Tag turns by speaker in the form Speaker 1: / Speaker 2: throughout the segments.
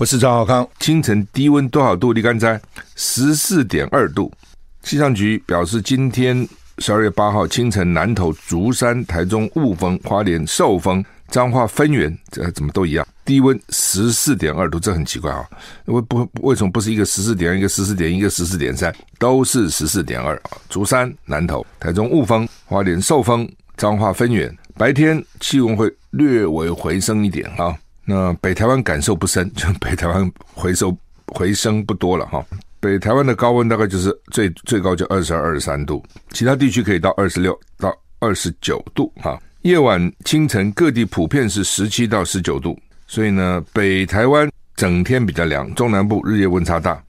Speaker 1: 我是张浩康。清晨低温多少度？立竿在十四点二度。气象局表示，今天十二月八号清晨，南投竹山、台中雾峰、花莲寿丰、彰化分园，这怎么都一样？低温十四点二度，这很奇怪啊！为不为什么不是一个十四点一个十四点一个十四点三，都是十四点二啊？竹山、南投、台中雾峰、花莲寿丰、彰化分园，白天气温会略微回升一点啊。那北台湾感受不深，就 北台湾回收回升不多了哈。北台湾的高温大概就是最最高就二十二、二十三度，其他地区可以到二十六到二十九度哈。夜晚、清晨各地普遍是十七到十九度，所以呢，北台湾整天比较凉，中南部日夜温差大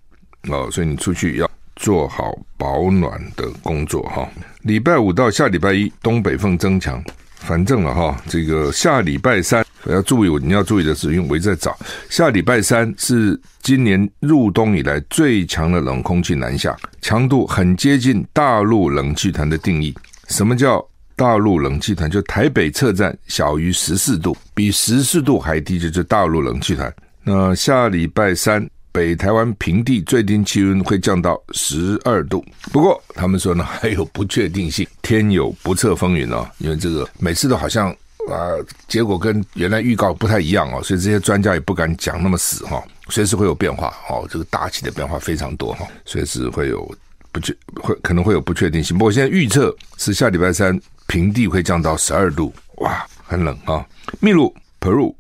Speaker 1: 哦，所以你出去要做好保暖的工作哈。礼拜五到下礼拜一，东北风增强，反正了哈，这个下礼拜三。要注意，你要注意的是，因为我一直在找，下礼拜三是今年入冬以来最强的冷空气南下，强度很接近大陆冷气团的定义。什么叫大陆冷气团？就台北测站小于十四度，比十四度还低，就是大陆冷气团。那下礼拜三，北台湾平地最低气温会降到十二度。不过他们说呢，还有不确定性，天有不测风云哦，因为这个每次都好像。啊，结果跟原来预告不太一样哦，所以这些专家也不敢讲那么死哈，随时会有变化哦，这个大气的变化非常多哈，随时会有不确会可能会有不确定性。不过现在预测是下礼拜三平地会降到十二度，哇，很冷啊！秘鲁 Peru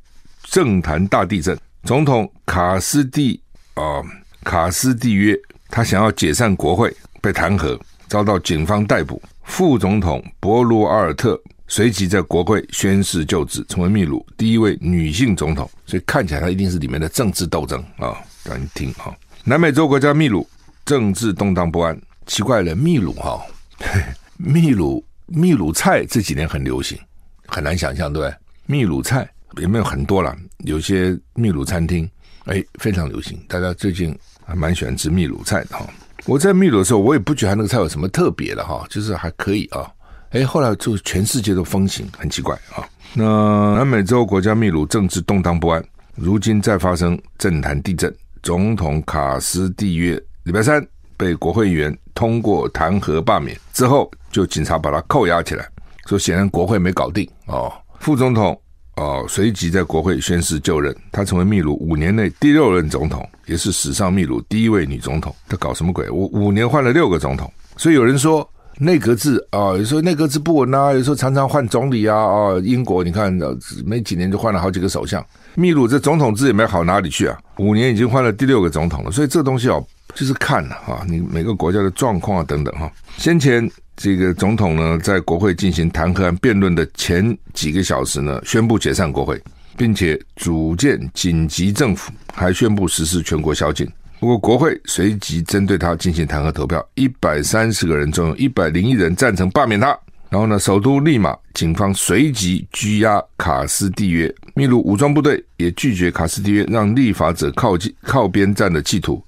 Speaker 1: 政坛大地震，总统卡斯蒂啊、卡斯蒂约他想要解散国会被弹劾，遭到警方逮捕，副总统博罗阿尔特。随即在国会宣誓就职，成为秘鲁第一位女性总统。所以看起来，她一定是里面的政治斗争啊！让你听哈，南美洲国家秘鲁政治动荡不安。奇怪了，秘鲁哈，秘鲁秘鲁菜这几年很流行，很难想象对不对？秘鲁菜有没有很多了？有些秘鲁餐厅哎非常流行，大家最近还蛮喜欢吃秘鲁菜的哈。我在秘鲁的时候，我也不觉得那个菜有什么特别的哈，就是还可以啊。哎，后来就全世界都风行，很奇怪啊。那南美洲国家秘鲁政治动荡不安，如今再发生政坛地震，总统卡斯蒂约礼拜三被国会议员通过弹劾罢免之后，就警察把他扣押起来，说显然国会没搞定哦。副总统哦，随即在国会宣誓就任，他成为秘鲁五年内第六任总统，也是史上秘鲁第一位女总统。他搞什么鬼？我五年换了六个总统，所以有人说。内阁制啊，有时候内阁制不稳啊，有时候常常换总理啊啊！英国你看，没几年就换了好几个首相。秘鲁这总统制也没好哪里去啊，五年已经换了第六个总统了。所以这东西哦，就是看了哈，你每个国家的状况啊等等哈。先前这个总统呢，在国会进行弹劾案辩论的前几个小时呢，宣布解散国会，并且组建紧急政府，还宣布实施全国宵禁。不过，国会随即针对他进行弹劾投票，一百三十个人中有一百零一人赞成罢免他。然后呢，首都利马警方随即拘押卡斯蒂约，秘鲁武装部队也拒绝卡斯蒂约让立法者靠近靠边站的企图，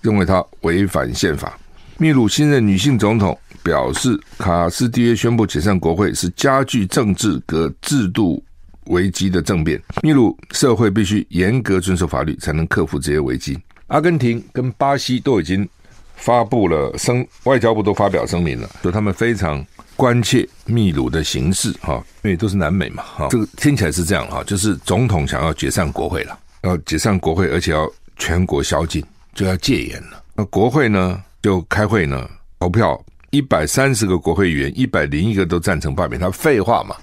Speaker 1: 认为他违反宪法。秘鲁新任女性总统表示，卡斯蒂约宣布解散国会是加剧政治和制度危机的政变。秘鲁社会必须严格遵守法律，才能克服这些危机。阿根廷跟巴西都已经发布了声，外交部都发表声明了，说他们非常关切秘鲁的形势哈，因为都是南美嘛哈，这个听起来是这样哈，就是总统想要解散国会了，要解散国会，而且要全国宵禁，就要戒严了。那国会呢就开会呢投票，一百三十个国会议员，一百零一个都赞成罢免他。废话嘛，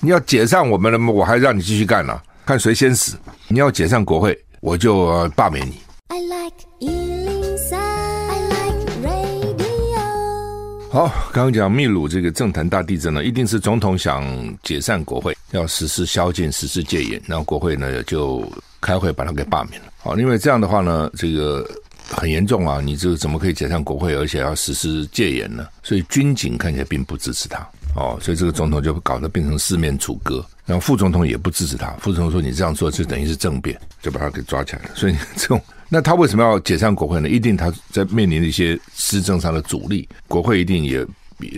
Speaker 1: 你要解散我们了吗？我还让你继续干呢，看谁先死。你要解散国会，我就罢免你。I like 103, I like radio. 好，刚刚讲秘鲁这个政坛大地震呢，一定是总统想解散国会，要实施宵禁、实施戒严，然后国会呢就开会把他给罢免了。好，因为这样的话呢，这个很严重啊，你这个怎么可以解散国会，而且要实施戒严呢？所以军警看起来并不支持他，哦，所以这个总统就搞得变成四面楚歌。然后副总统也不支持他，副总统说你这样做就等于是政变，就把他给抓起来了。所以这种，那他为什么要解散国会呢？一定他在面临一些施政上的阻力，国会一定也。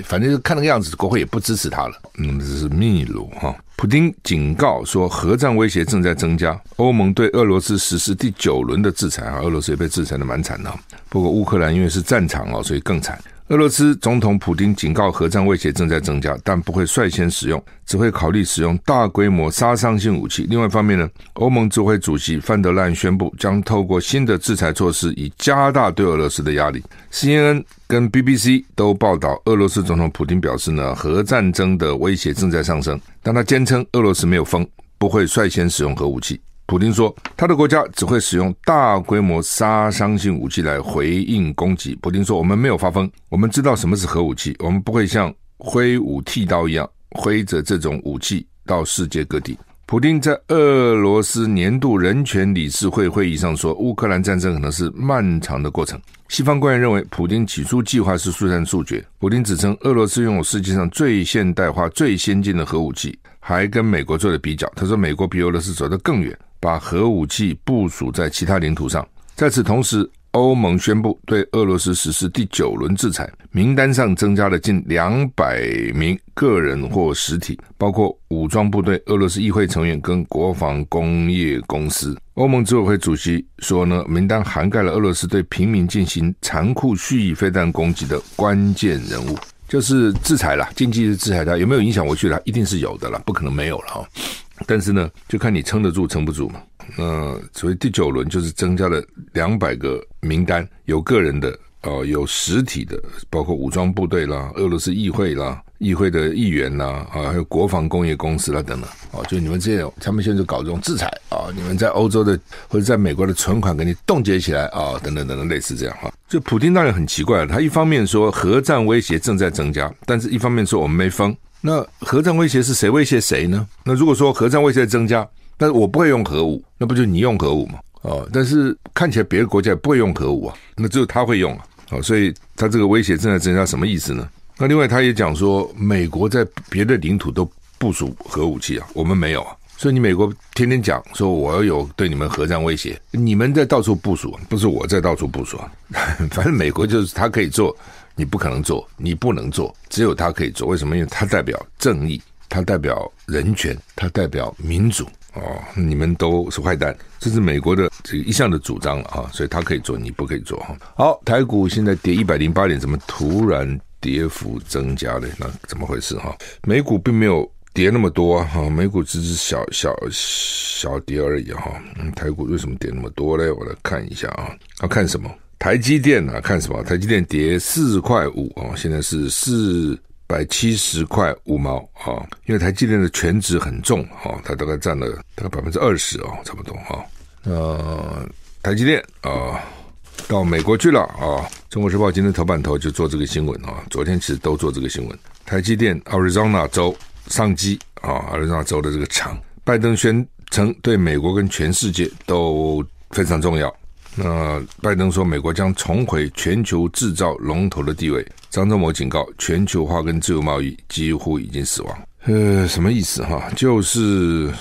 Speaker 1: 反正看那个样子，国会也不支持他了。嗯，这是秘鲁哈。普京警告说，核战威胁正在增加。欧盟对俄罗斯实施第九轮的制裁啊，俄罗斯也被制裁的蛮惨的。不过乌克兰因为是战场哦，所以更惨。俄罗斯总统普丁警告，核战威胁正在增加，但不会率先使用，只会考虑使用大规模杀伤性武器。另外一方面呢，欧盟执委会主席范德兰宣布，将透过新的制裁措施，以加大对俄罗斯的压力。CNN 跟 BBC 都报道，俄罗斯总统普丁表示呢，核战争的威胁正在上升，但他坚称俄罗斯没有疯，不会率先使用核武器。普丁说，他的国家只会使用大规模杀伤性武器来回应攻击。普丁说，我们没有发疯，我们知道什么是核武器，我们不会像挥舞剃刀一样挥着这种武器到世界各地。普丁在俄罗斯年度人权理事会会议上说，乌克兰战争可能是漫长的过程。西方官员认为，普丁起初计划是速战速决。普丁指称，俄罗斯拥有世界上最现代化、最先进的核武器，还跟美国做了比较。他说，美国比俄罗斯走得更远。把核武器部署在其他领土上。在此同时，欧盟宣布对俄罗斯实施第九轮制裁，名单上增加了近两百名个人或实体，包括武装部队、俄罗斯议会成员跟国防工业公司。欧盟执委会主席说呢，名单涵盖了俄罗斯对平民进行残酷蓄意飞弹攻击的关键人物，就是制裁了，经济的制裁它有没有影响我去了？一定是有的了，不可能没有了哈。但是呢，就看你撑得住撑不住嘛。那所以第九轮就是增加了两百个名单，有个人的哦、有实体的，包括武装部队啦、俄罗斯议会啦、议会的议员啦啊，还有国防工业公司啦等等。哦，就你们这种，他们现在就搞这种制裁啊，你们在欧洲的或者在美国的存款给你冻结起来啊，等等等等，类似这样哈。就普丁当然很奇怪，他一方面说核战威胁正在增加，但是一方面说我们没疯。那核战威胁是谁威胁谁呢？那如果说核战威胁增加，但我不会用核武，那不就你用核武吗？哦，但是看起来别的国家也不会用核武啊，那只有他会用啊。哦，所以他这个威胁正在增加，什么意思呢？那另外他也讲说，美国在别的领土都部署核武器啊，我们没有啊。所以你美国天天讲说我要有对你们核战威胁，你们在到处部署，不是我在到处部署啊。反正美国就是他可以做。你不可能做，你不能做，只有他可以做。为什么？因为他代表正义，他代表人权，他代表民主。哦，你们都是坏蛋，这是美国的这个一向的主张了啊。所以他可以做，你不可以做哈。好，台股现在跌一百零八点，怎么突然跌幅增加了？那怎么回事哈？美股并没有跌那么多哈，美股只是小小小跌而已哈。嗯，台股为什么跌那么多嘞？我来看一下啊，要看什么？台积电啊，看什么？台积电跌四块五啊，现在是四百七十块五毛啊。因为台积电的权值很重啊，它大概占了大概百分之二十啊，差不多啊。呃，台积电啊，到美国去了啊。中国时报今天头版头就做这个新闻啊，昨天其实都做这个新闻。台积电 Arizona 州上机啊，Arizona 州的这个厂，拜登宣称对美国跟全世界都非常重要。那拜登说，美国将重回全球制造龙头的地位。张忠谋警告，全球化跟自由贸易几乎已经死亡。呃，什么意思哈？就是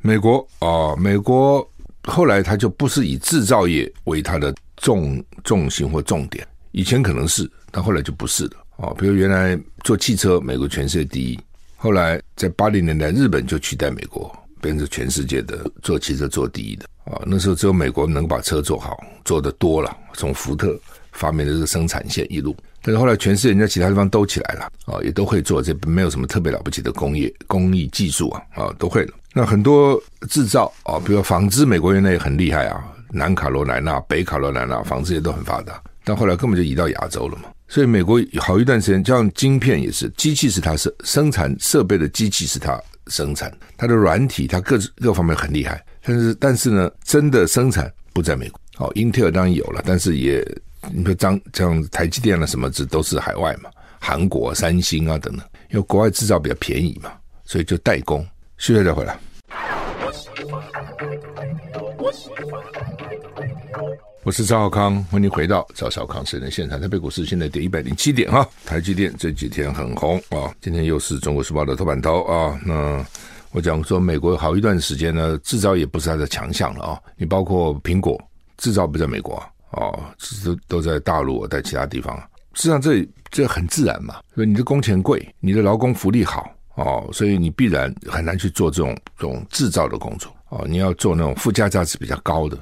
Speaker 1: 美国啊，美国后来他就不是以制造业为它的重重心或重点，以前可能是，但后来就不是了啊。比如原来做汽车，美国全世界第一，后来在八零年代，日本就取代美国。变成全世界的做汽车做第一的啊！那时候只有美国能把车做好，做得多了。从福特发明的这个生产线一路，但是后来全世界人家其他地方都起来了啊，也都会做，这没有什么特别了不起的工业工艺技术啊啊，都会了。那很多制造啊，比如纺织，美国原来也很厉害啊，南卡罗来纳、北卡罗来纳纺织也都很发达，但后来根本就移到亚洲了嘛。所以美国好一段时间，像晶片也是，机器是它是生产设备的机器是它。生产它的软体，它各各方面很厉害，但是但是呢，真的生产不在美国。哦，英特尔当然有了，但是也你说像像台积电啊什么，这都是海外嘛，韩国、三星啊等等，因为国外制造比较便宜嘛，所以就代工。现在再回来。我是赵少康，欢迎回到赵少康私人现场。台北股市现在跌一百零七点哈，台积电这几天很红啊，今天又是中国时报的头版头啊。那我讲说，美国好一段时间呢，制造也不是它的强项了啊。你包括苹果制造不在美国啊，哦，都都在大陆，在其他地方。实际上这这很自然嘛，所以你的工钱贵，你的劳工福利好哦，所以你必然很难去做这种这种制造的工作哦。你要做那种附加价值比较高的。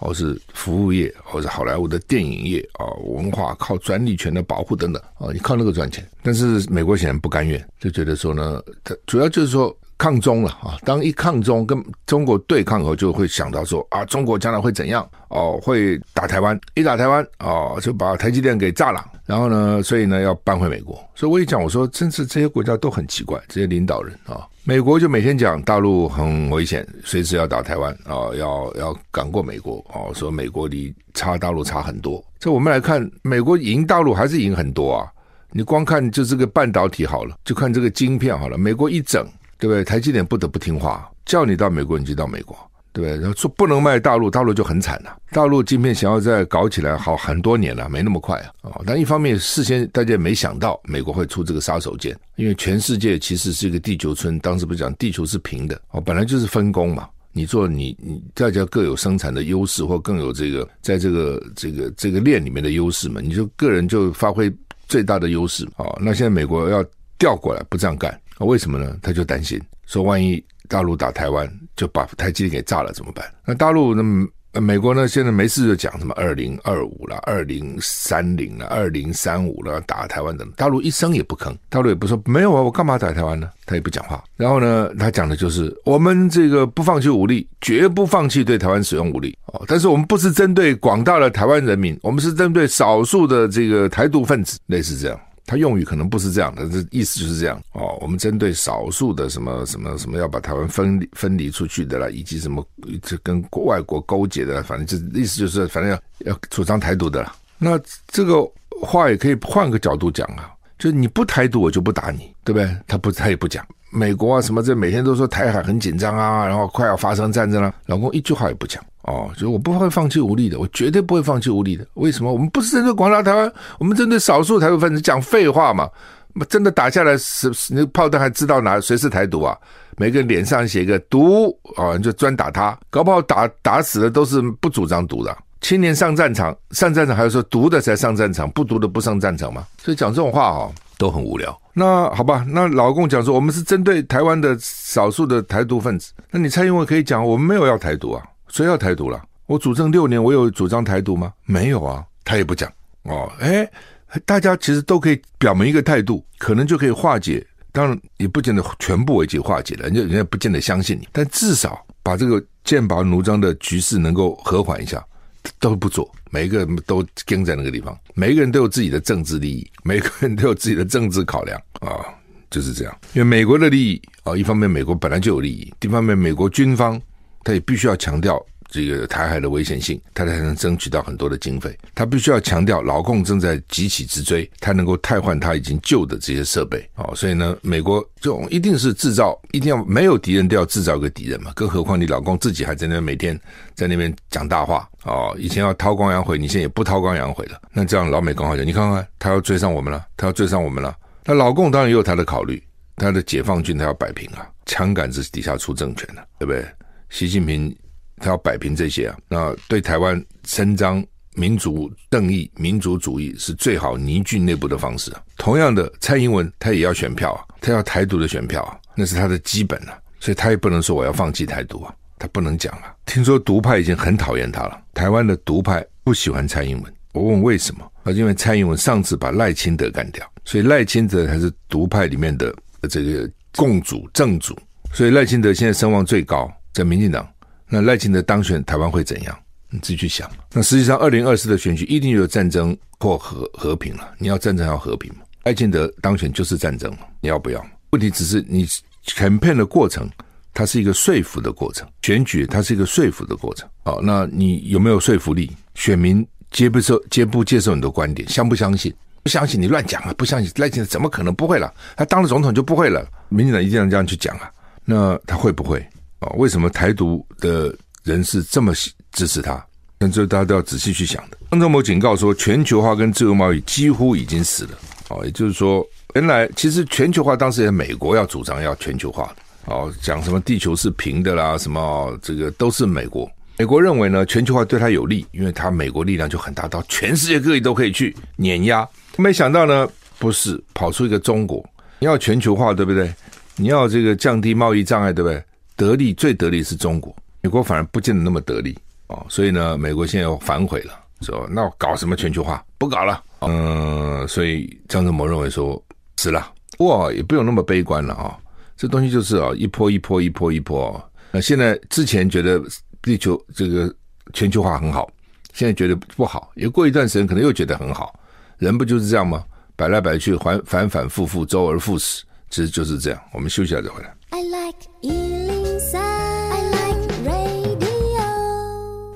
Speaker 1: 或是服务业，或是好莱坞的电影业啊，文化靠专利权的保护等等啊，你靠那个赚钱。但是美国显然不甘愿，就觉得说呢，它主要就是说抗中了啊。当一抗中跟中国对抗以后，就会想到说啊，中国将来会怎样哦？会打台湾，一打台湾哦，就把台积电给炸了。然后呢，所以呢要搬回美国。所以我一讲，我说真是这些国家都很奇怪，这些领导人啊。美国就每天讲大陆很危险，随时要打台湾啊，要要赶过美国哦，说美国离差大陆差很多。这我们来看，美国赢大陆还是赢很多啊。你光看就这个半导体好了，就看这个晶片好了，美国一整，对不对？台积电不得不听话，叫你到美国你就到美国。对不对？然后说不能卖大陆，大陆就很惨了。大陆晶片想要再搞起来，好很多年了，没那么快啊。哦，但一方面，事先大家也没想到美国会出这个杀手锏，因为全世界其实是一个地球村，当时不是讲地球是平的哦，本来就是分工嘛。你做你你大家各有生产的优势，或更有这个在这个这个这个链里面的优势嘛，你就个人就发挥最大的优势哦。那现在美国要调过来，不这样干，那为什么呢？他就担心说，万一。大陆打台湾就把台积电给炸了怎么办？那大陆那美国呢？现在没事就讲什么二零二五了、二零三零了、二零三五了，打台湾等。大陆一声也不吭，大陆也不说没有啊，我干嘛打台湾呢？他也不讲话。然后呢，他讲的就是我们这个不放弃武力，绝不放弃对台湾使用武力哦。但是我们不是针对广大的台湾人民，我们是针对少数的这个台独分子，类似这样。他用语可能不是这样的，这意思就是这样哦。我们针对少数的什么什么什么要把台湾分分离出去的啦，以及什么这跟外国勾结的，反正就意思就是反正要要主张台独的啦。那这个话也可以换个角度讲啊，就你不台独，我就不打你，对不对？他不，他也不讲。美国啊什么这每天都说台海很紧张啊，然后快要发生战争了，老公一句话也不讲。哦，就我不会放弃武力的，我绝对不会放弃武力的。为什么？我们不是针对广大台湾，我们针对少数台独分子讲废话嘛？真的打下来，是那炮弹还知道哪谁是台独啊？每个人脸上写个独啊，你就专打他，搞不好打打死的都是不主张独的。青年上战场，上战场还是说独的才上战场，不独的不上战场嘛？所以讲这种话哦，都很无聊。那好吧，那老共讲说我们是针对台湾的少数的台独分子，那你蔡英文可以讲我们没有要台独啊。谁要台独了？我主政六年，我有主张台独吗？没有啊，他也不讲哦。哎，大家其实都可以表明一个态度，可能就可以化解。当然也不见得全部已经化解了，人家人家不见得相信你，但至少把这个剑拔弩张的局势能够和缓一下，都不做。每一个人都跟在那个地方，每一个人都有自己的政治利益，每个人都有自己的政治考量啊、就是这样。因为美国的利益啊、一方面美国本来就有利益，一方面美国军方。他也必须要强调这个台海的危险性，他才能争取到很多的经费。他必须要强调老共正在急起直追，他能够替换他已经旧的这些设备。哦，所以呢，美国这种一定是制造，一定要没有敌人都要制造个敌人嘛。更何况你老共自己还在那每天在那边讲大话。哦，以前要韬光养晦，你现在也不韬光养晦了。那这样老美刚好讲，你看看他要追上我们了，他要追上我们了。那老共当然也有他的考虑，他的解放军他要摆平啊，枪杆子底下出政权了，对不对？习近平他要摆平这些啊，那对台湾伸张民族正义、民族主义是最好凝聚内部的方式啊。同样的，蔡英文他也要选票啊，他要台独的选票啊，那是他的基本啊，所以他也不能说我要放弃台独啊，他不能讲啊。听说独派已经很讨厌他了，台湾的独派不喜欢蔡英文。我问为什么？啊，因为蔡英文上次把赖清德干掉，所以赖清德才是独派里面的这个共主正主，所以赖清德现在声望最高。在民进党，那赖清德当选，台湾会怎样？你自己去想。那实际上，二零二四的选举一定有战争或和和平了。你要战争要和平吗？赖清德当选就是战争，你要不要？问题只是你 campaign 的过程，它是一个说服的过程；选举它是一个说服的过程。好，那你有没有说服力？选民接不受接不接受你的观点？相不相信？不相信你乱讲啊！不相信赖清德怎么可能不会了？他当了总统就不会了？民进党一定要这样去讲啊？那他会不会？哦，为什么台独的人士这么支持他？那这大家都要仔细去想的。张忠谋警告说，全球化跟自由贸易几乎已经死了。哦，也就是说，原来其实全球化当时也美国要主张要全球化的。哦，讲什么地球是平的啦，什么这个都是美国。美国认为呢，全球化对他有利，因为他美国力量就很大，到全世界各地都可以去碾压。没想到呢，不是跑出一个中国，你要全球化，对不对？你要这个降低贸易障碍，对不对？得利最得利是中国，美国反而不见得那么得利哦。所以呢，美国现在又反悔了，说那我搞什么全球化？不搞了。嗯，所以张忠谋认为说死了，哇，也不用那么悲观了啊。这东西就是啊，一波一波一波一波。那现在之前觉得。地球这个全球化很好，现在觉得不好，也过一段时间可能又觉得很好，人不就是这样吗？摆来摆去，反反反复复，周而复始，其实就是这样。我们休息一下再回来。I like 103, I like radio。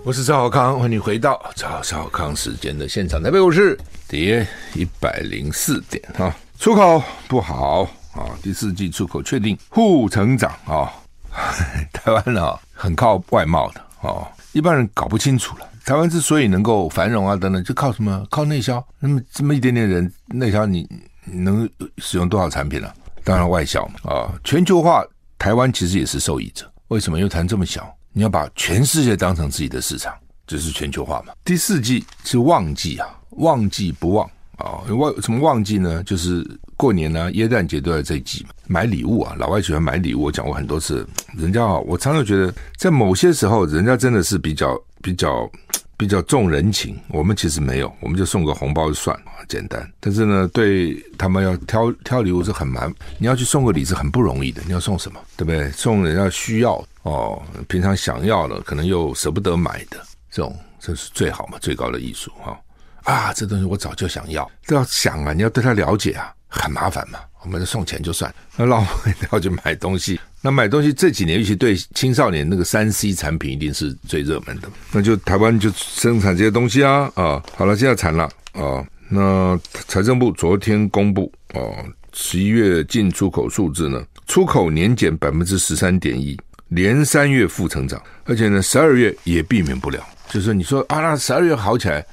Speaker 1: 我是赵小康，欢迎你回到赵小康时间的现场。台北股市跌一百零四点啊，出口不好啊，第四季出口确定负成长啊。台湾呢、哦，很靠外贸的哦，一般人搞不清楚了。台湾之所以能够繁荣啊等等，就靠什么？靠内销。那么这么一点点人内销，你你能使用多少产品呢、啊？当然外销嘛啊、全球化，台湾其实也是受益者。为什么？因为台湾这么小，你要把全世界当成自己的市场，这、是全球化嘛。第四季是旺季啊，旺季不旺啊，旺、什么旺季呢？就是。过年呢，耶诞节都在这一季嘛，买礼物啊，老外喜欢买礼物。我讲过很多次，人家啊，我常常觉得，在某些时候，人家真的是比较比较比较重人情。我们其实没有，我们就送个红包就算了，简单。但是呢，对他们要挑挑礼物是很难，你要去送个礼是很不容易的。你要送什么，对不对？送人家需要哦，平常想要的，可能又舍不得买的，这种这是最好嘛，最高的艺术哈啊！这东西我早就想要，都要想啊，你要对他了解啊。很麻烦嘛，我们就送钱就算。那老要去买东西，那买东西这几年，尤其对青少年那个三 C 产品一定是最热门的。那就台湾就生产这些东西啊啊！好了，现在惨了啊！那财政部昨天公布哦，十一月进出口数字呢，出口年减百分之十三点一，连三月负成长，而且呢，十二月也避免不了。就是你说啊，那十二月好起来，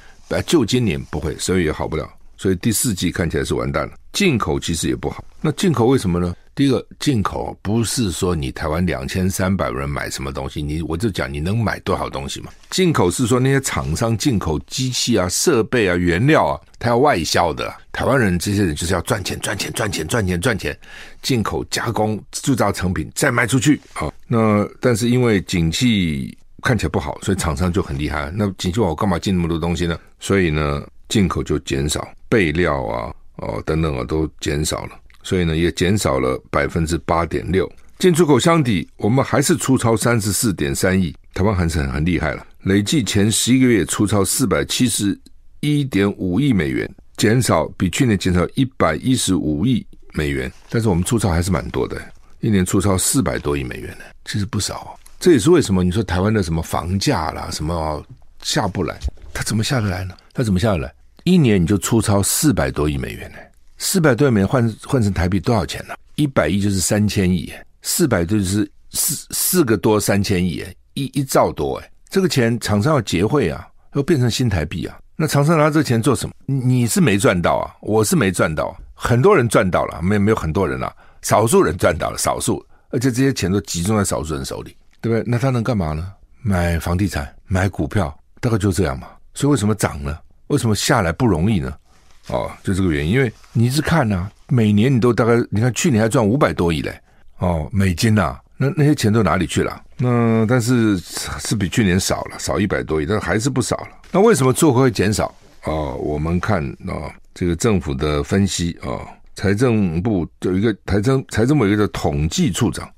Speaker 1: 就今年不会，十二月也好不了。所以第四季看起来是完蛋了，进口其实也不好。那进口为什么呢？第一个，进口不是说你台湾两千三百人买什么东西，你我就讲你能买多少东西嘛。进口是说那些厂商进口机器啊、设备啊、原料啊，他要外销的。台湾人这些人就是要赚钱、赚钱、赚钱、赚钱、赚钱，进口加工制造成品再卖出去啊。那但是因为景气看起来不好，所以厂商就很厉害。那景气不好，我干嘛进那么多东西呢？所以呢，进口就减少。备料啊，哦等等啊，都减少了，所以呢，也减少了百分之八点六。进出口相抵，我们还是出超三十四点三亿，台湾还是很很厉害了。累计前十一个月出超四百七十一点五亿美元，减少比去年减少一百一十五亿美元，但是我们出超还是蛮多的，一年出超四百多亿美元呢，其实不少啊。这也是为什么你说台湾的什么房价啦，什么下不来，它怎么下得来呢？它怎么下得来？一年你就出超四百多亿美元呢？四百多亿美元换换成台币多少钱呢？一百亿就是三千亿，四百多就是四四个多三千亿，一一兆多哎！这个钱厂商要结汇啊，要变成新台币啊。那厂商拿这个钱做什么？你是没赚到啊，我是没赚到，很多人赚到了，没有没有很多人啊，少数人赚到了，少数，而且这些钱都集中在少数人手里，对不对？那他能干嘛呢？买房地产，买股票，大概就这样嘛。所以为什么涨呢？为什么下来不容易呢？哦，就这个原因，因为你一直看呐、啊，每年你都大概，你看去年还赚五百多亿嘞，哦，美金呐、那那些钱都哪里去了？那但是是比去年少了，少一百多亿，但还是不少了。那为什么出口会减少？哦，我们看、哦，这个政府的分析、哦，财政部有一个财政财政部有一个统计处长，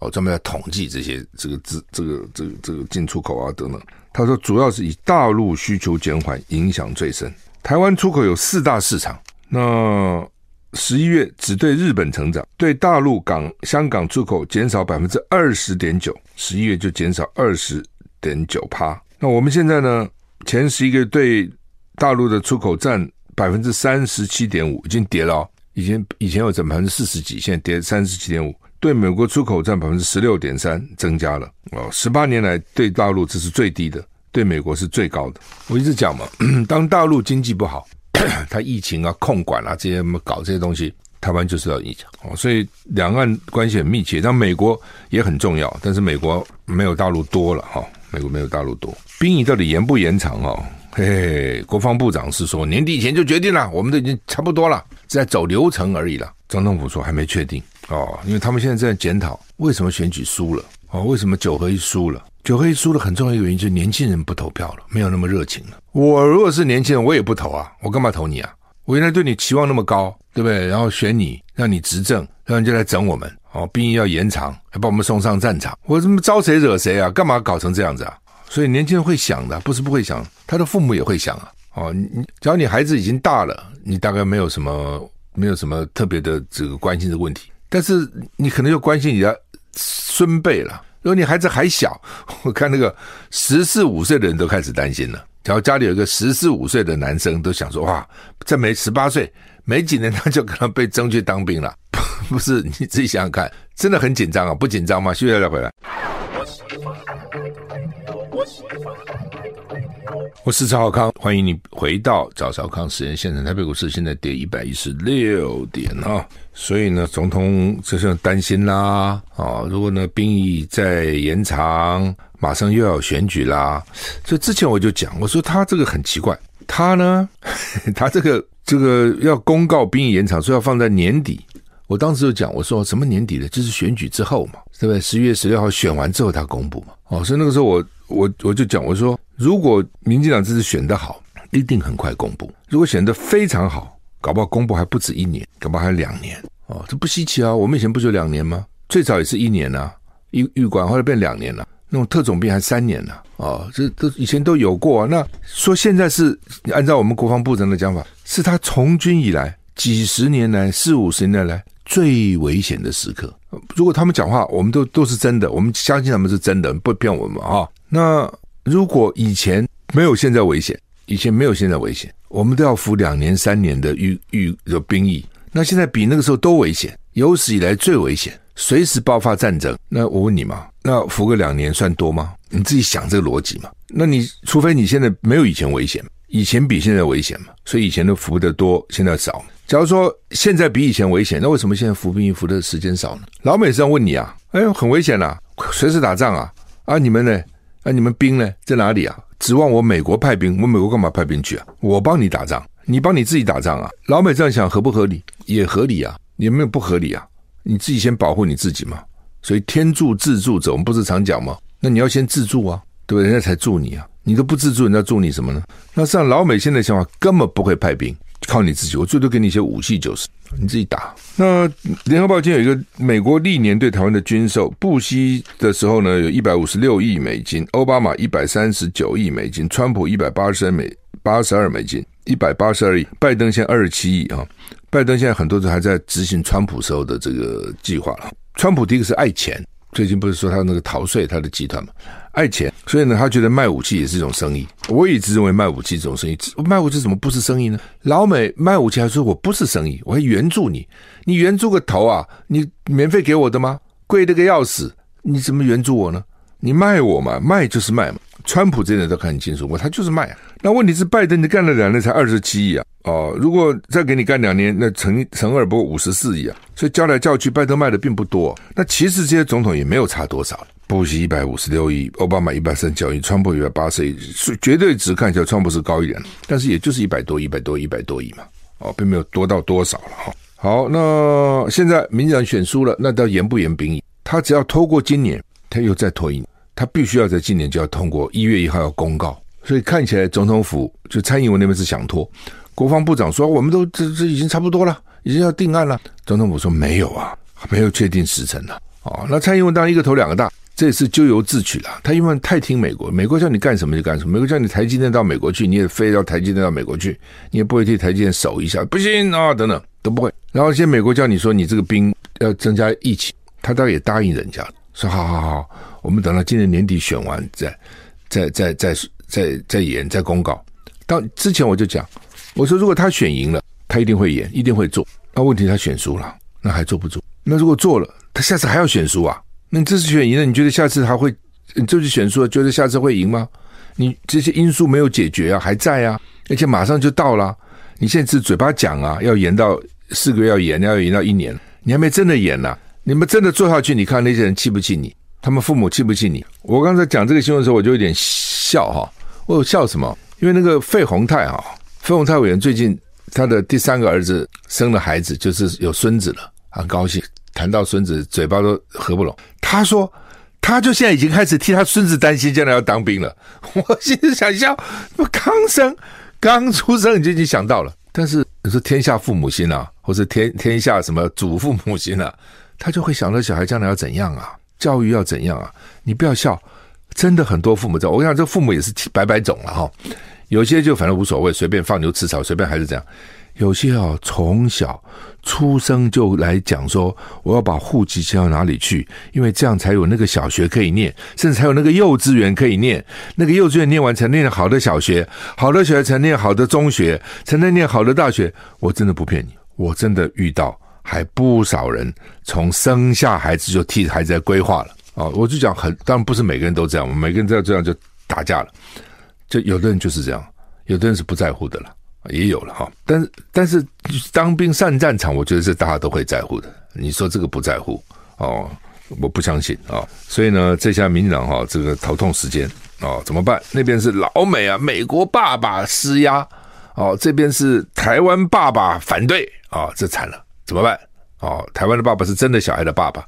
Speaker 1: 哦，专门来统计这些这个资这个这个这个进出口啊等等。他说，主要是以大陆需求减缓影响最深。台湾出口有四大市场，那十一月只对日本成长，对大陆港、香港出口减少百分之二十点九，十一月就减少二十点九趴。那我们现在呢？前十一个月对大陆的出口占百分之三十七点五，已经跌了哦。以前以前有整百分之四十几，现在跌三十七点五。对美国出口占百分之十六点三，增加了哦，十八年来对大陆这是最低的，对美国是最高的。我一直讲嘛，当大陆经济不好，它疫情啊、控管啊这些搞这些东西，台湾就是要影响哦。所以两岸关系很密切，但美国也很重要，但是美国没有大陆多了哈，美国没有大陆多。兵役到底延不延长哦？嘿嘿，国防部长是说年底前就决定了，我们都已经差不多了，是在走流程而已了。总统府说还没确定哦，因为他们现在在检讨为什么选举输了哦，为什么九合一输了？九合一输了很重要一个原因就是年轻人不投票了，没有那么热情了。我如果是年轻人，我也不投啊，我干嘛投你啊？我原来对你期望那么高，对不对？然后选你，让你执政，然后你就来整我们哦，兵役要延长，还把我们送上战场，我怎么招谁惹谁啊？干嘛搞成这样子啊？所以年轻人会想的，不是不会想，他的父母也会想啊。哦，你你只要你孩子已经大了，你大概没有什么没有什么特别的这个关心的问题。但是你可能又关心你的孙辈了。如果你孩子还小，我看那个十四五岁的人都开始担心了。然后家里有一个十四五岁的男生，都想说：哇，这没十八岁，没几年他就可能被征去当兵了。不是，你自己想想看，真的很紧张啊，不紧张吗？休息再回来。我是赵少康，欢迎你回到赵少康时间现场。台北股市现在跌一百一十六点啊，所以呢，总统就是担心啦啊。如果呢，兵役再延长，马上又要选举啦。所以之前我就讲，我说他这个很奇怪，他呢，他这个这个要公告兵役延长，说要放在年底。我当时就讲，我说什么年底的，就是选举之后嘛，对不对？十一月十六号选完之后他公布嘛。哦，所以那个时候我我我就讲，我说。如果民进党这次选得好，一定很快公布；如果选得非常好，搞不好公布还不止一年，搞不好还两年哦，这不稀奇啊！我们以前不就两年吗？最早也是一年啊，预预管后来变两年了，那种特种兵还三年呢，哦，这都以前都有过啊。那说现在是按照我们国防部长的讲法，是他从军以来几十年来四五十年来最危险的时刻。如果他们讲话，我们都都是真的，我们相信他们是真的，不骗我们啊。那。如果以前没有现在危险，以前没有现在危险，我们都要服两年、三年的预预的兵役。那现在比那个时候都危险，有史以来最危险，随时爆发战争。那我问你嘛，那服个两年算多吗？你自己想这个逻辑嘛。那你除非你现在没有以前危险，以前比现在危险嘛，所以以前都服的多，现在少。假如说现在比以前危险，那为什么现在服兵役服的时间少呢？老美是这样问你啊，哎呦，很危险呐、啊，随时打仗啊，啊，你们呢？那、啊、你们兵呢？在哪里啊？指望我美国派兵？我美国干嘛派兵去啊？我帮你打仗，你帮你自己打仗啊？老美这样想合不合理？也合理啊，也没有不合理啊。你自己先保护你自己嘛。所以天助自助者，我们不是常讲吗？那你要先自助啊，对不对？人家才助你啊。你都不自助，人家助你什么呢？那像老美现在想法，根本不会派兵。靠你自己，我最多给你一些武器就是，你自己打。那联合报今天有一个美国历年对台湾的军售，布希的时候呢，有一百五十六亿美金，奥巴马一百三十九亿美金，川普一百八十二美八十二美金，一百八十二亿，拜登现在二十七亿啊。拜登现在很多人还在执行川普时候的这个计划了。川普第一个是爱钱，最近不是说他那个逃税他的集团嘛。爱钱，所以呢，他觉得卖武器也是一种生意。我一直认为卖武器这种生意，卖武器怎么不是生意呢？老美卖武器还说我不是生意，我还援助你，你援助个头啊！你免费给我的吗？贵的个要死，你怎么援助我呢？你卖我嘛，卖就是卖嘛。川普这点都看清楚，我他就是卖啊。那问题是拜登你干了两年才二十七亿啊，哦，如果再给你干两年，那乘乘二不过五十四亿啊。所以叫来叫去，拜登卖的并不多。那其实这些总统也没有差多少。布希一百五十六亿，奥巴马一百三十九亿，川普一百八十亿，绝对值看起来川普是高一点，但是也就是一百多亿，一百多亿，一百多亿嘛，哦，并没有多到多少了哈。好，那现在民进党选输了，那到延不延兵役？他只要拖过今年，他又再拖一年，他必须要在今年就要通过，一月一号要公告。所以看起来总统府就蔡英文那边是想拖，国防部长说我们都这这已经差不多了，已经要定案了。总统府说没有啊，没有确定时辰了。哦，那蔡英文当然一个头两个大。这也是咎由自取了。他因为太听美国，美国叫你干什么就干什么。美国叫你台积电到美国去，你也非要台积电到美国去，你也不会替台积电守一下，不行啊，等等都不会。然后现在美国叫你说你这个兵要增加疫情，他倒也答应人家，说好好好，我们等到今年年底选完再再再再再再演再公告。当之前我就讲，我说如果他选赢了，他一定会演，一定会做。那问题他选输了，那还做不做？那如果做了，他下次还要选输啊？那你这次选赢了，你觉得下次还会？这次选输了，觉得下次会赢吗？你这些因素没有解决啊，还在啊，而且马上就到了。你现在是嘴巴讲啊，要延到四个月，要延，要延到一年，你还没真的延呢、你们真的做下去，你看那些人气不气你？他们父母气不气你？我刚才讲这个新闻的时候，我就有点笑哈。我有笑什么？因为那个费宏泰哈，费宏泰委员最近他的第三个儿子生了孩子，就是有孙子了，很高兴。谈到孙子，嘴巴都合不拢。他说。他就现在已经开始替他孙子担心，将来要当兵了。我心里想笑，我刚生刚出生你就已经想到了。但是你说天下父母心啊，或者天天下什么祖父母心啊，他就会想到小孩将来要怎样啊，教育要怎样啊。你不要笑，真的很多父母在。我跟你讲，这父母也是百百种了哈。有些就反正无所谓，随便放牛吃草，随便还是这样。有些哦，从小出生就来讲说，我要把户籍迁到哪里去，因为这样才有那个小学可以念，甚至才有那个幼稚园可以念。那个幼稚园念完，才念好的小学，好的小学才念好的中学，才能念好的大学。我真的不骗你，我真的遇到还不少人从生下孩子就替孩子在规划了啊！我就讲很，当然不是每个人都这样，我们每个人都要这样就打架了。就有的人就是这样，有的人是不在乎的了。也有了哈，但是但是当兵上战场，我觉得是大家都会在乎的。你说这个不在乎哦，我不相信啊。所以呢，这下民进党哈，这个头痛时间哦，怎么办？那边是老美啊，美国爸爸施压哦，这边是台湾爸爸反对啊，这惨了，怎么办？哦，台湾的爸爸是真的小孩的爸爸，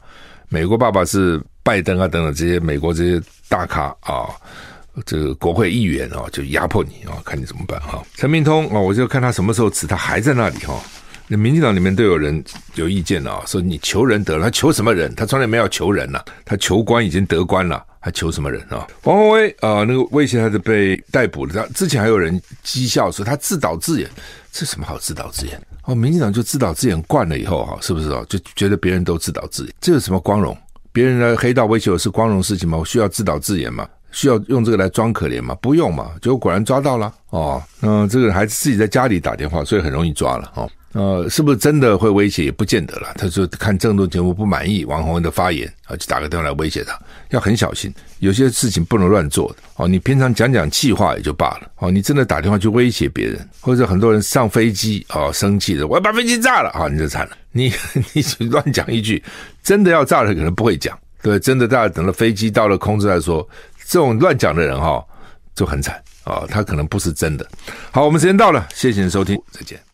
Speaker 1: 美国爸爸是拜登啊等等这些美国这些大咖啊。这个国会议员啊，就压迫你啊，看你怎么办哈。陈明通啊，我就看他什么时候辞，他还在那里哈。那民进党里面都有人有意见啊，说你求人得了，他求什么人？他从来没有求人呐，他求官已经得官了，还求什么人啊？王鸿威啊，那个威胁他是被逮捕了，他之前还有人讥笑说他自导自演，这什么好自导自演？哦，民进党就自导自演惯了以后哈，是不是啊？就觉得别人都自导自演，这有什么光荣？别人的黑道威胁我是光荣事情吗？我需要自导自演吗？需要用这个来装可怜吗？不用嘛，结果果然抓到了哦。那这个人还是自己在家里打电话，所以很容易抓了哦。呃，是不是真的会威胁也不见得了。他说看政论节目不满意王鸿薇的发言啊，就打个电话来威胁他，要很小心，有些事情不能乱做的哦。你平常讲讲气话也就罢了哦，你真的打电话去威胁别人，或者很多人上飞机哦生气的，我要把飞机炸了啊，你就惨了。你你乱讲一句，真的要炸了可能不会讲，对，真的大家等了飞机到了空中再说。这种乱讲的人哈，就很惨啊！他可能不是真的。好，我们时间到了，谢谢您收听，再见。